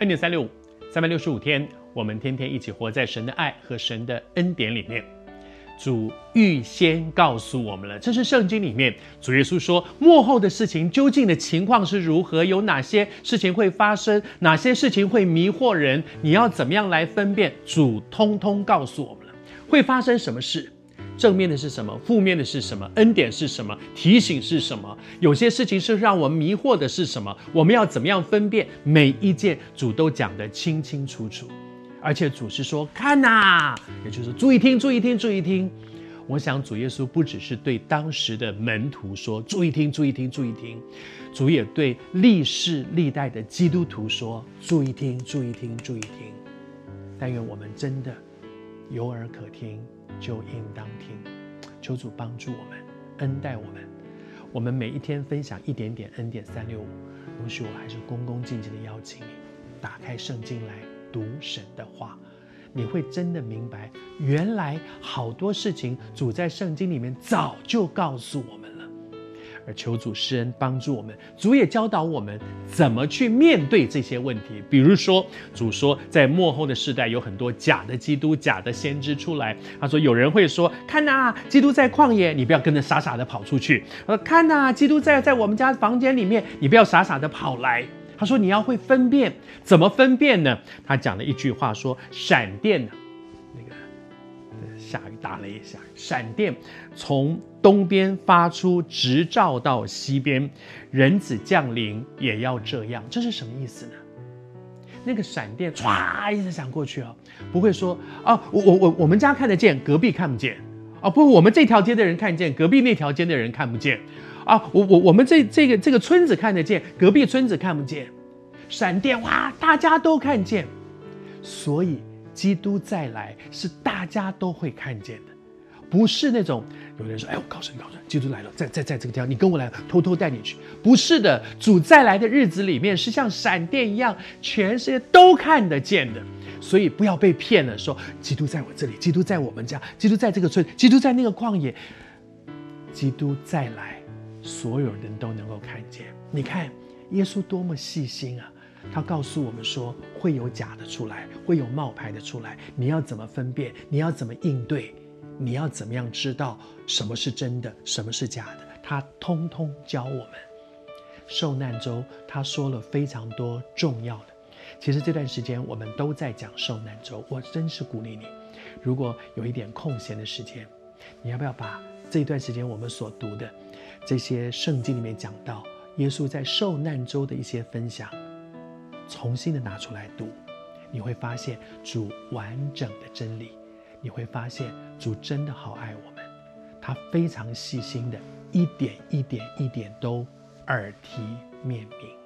恩典三六五，三百六十五天，我们天天一起活在神的爱和神的恩典里面。主预先告诉我们了，这是圣经里面主耶稣说幕后的事情究竟的情况是如何，有哪些事情会发生，哪些事情会迷惑人，你要怎么样来分辨？主通通告诉我们了，会发生什么事。正面的是什么？负面的是什么？恩典是什么？提醒是什么？有些事情是让我们迷惑的是什么？我们要怎么样分辨？每一件主都讲得清清楚楚，而且主是说看呐，也就是注意听，注意听，注意听。我想主耶稣不只是对当时的门徒说注意听，注意听，注意听，主也对历世历代的基督徒说注意听，注意听，注意听。但愿我们真的有耳可听。就应当听，求主帮助我们，恩待我们。我们每一天分享一点点恩典三六五，容许我还是恭恭敬敬的邀请你，打开圣经来读神的话，你会真的明白，原来好多事情主在圣经里面早就告诉我们。而求主施恩帮助我们，主也教导我们怎么去面对这些问题。比如说，主说在末后的世代有很多假的基督、假的先知出来。他说有人会说：“看呐，基督在旷野，你不要跟着傻傻的跑出去。”呃，看呐，基督在在我们家房间里面，你不要傻傻的跑来。他说你要会分辨，怎么分辨呢？他讲了一句话说：“闪电。”下雨，打雷，下雨，闪电从东边发出，直照到西边。人子降临也要这样，这是什么意思呢？那个闪电唰一直闪过去哦，不会说啊，我我我我们家看得见，隔壁看不见啊，不，我们这条街的人看见，隔壁那条街的人看不见啊，我我我们这这个这个村子看得见，隔壁村子看不见。闪电哇，大家都看见，所以。基督再来是大家都会看见的，不是那种有人说：“哎，我告诉你，告诉你，基督来了，在在在这个地方，你跟我来，偷偷带你去。”不是的，主再来的日子里面是像闪电一样，全世界都看得见的。所以不要被骗了，说基督在我这里，基督在我们家，基督在这个村，基督在那个旷野。基督再来，所有人都能够看见。你看耶稣多么细心啊！他告诉我们说，会有假的出来，会有冒牌的出来，你要怎么分辨？你要怎么应对？你要怎么样知道什么是真的，什么是假的？他通通教我们。受难周，他说了非常多重要的。其实这段时间我们都在讲受难周，我真是鼓励你，如果有一点空闲的时间，你要不要把这段时间我们所读的这些圣经里面讲到耶稣在受难周的一些分享？重新的拿出来读，你会发现主完整的真理，你会发现主真的好爱我们，他非常细心的，一点一点一点都耳提面命。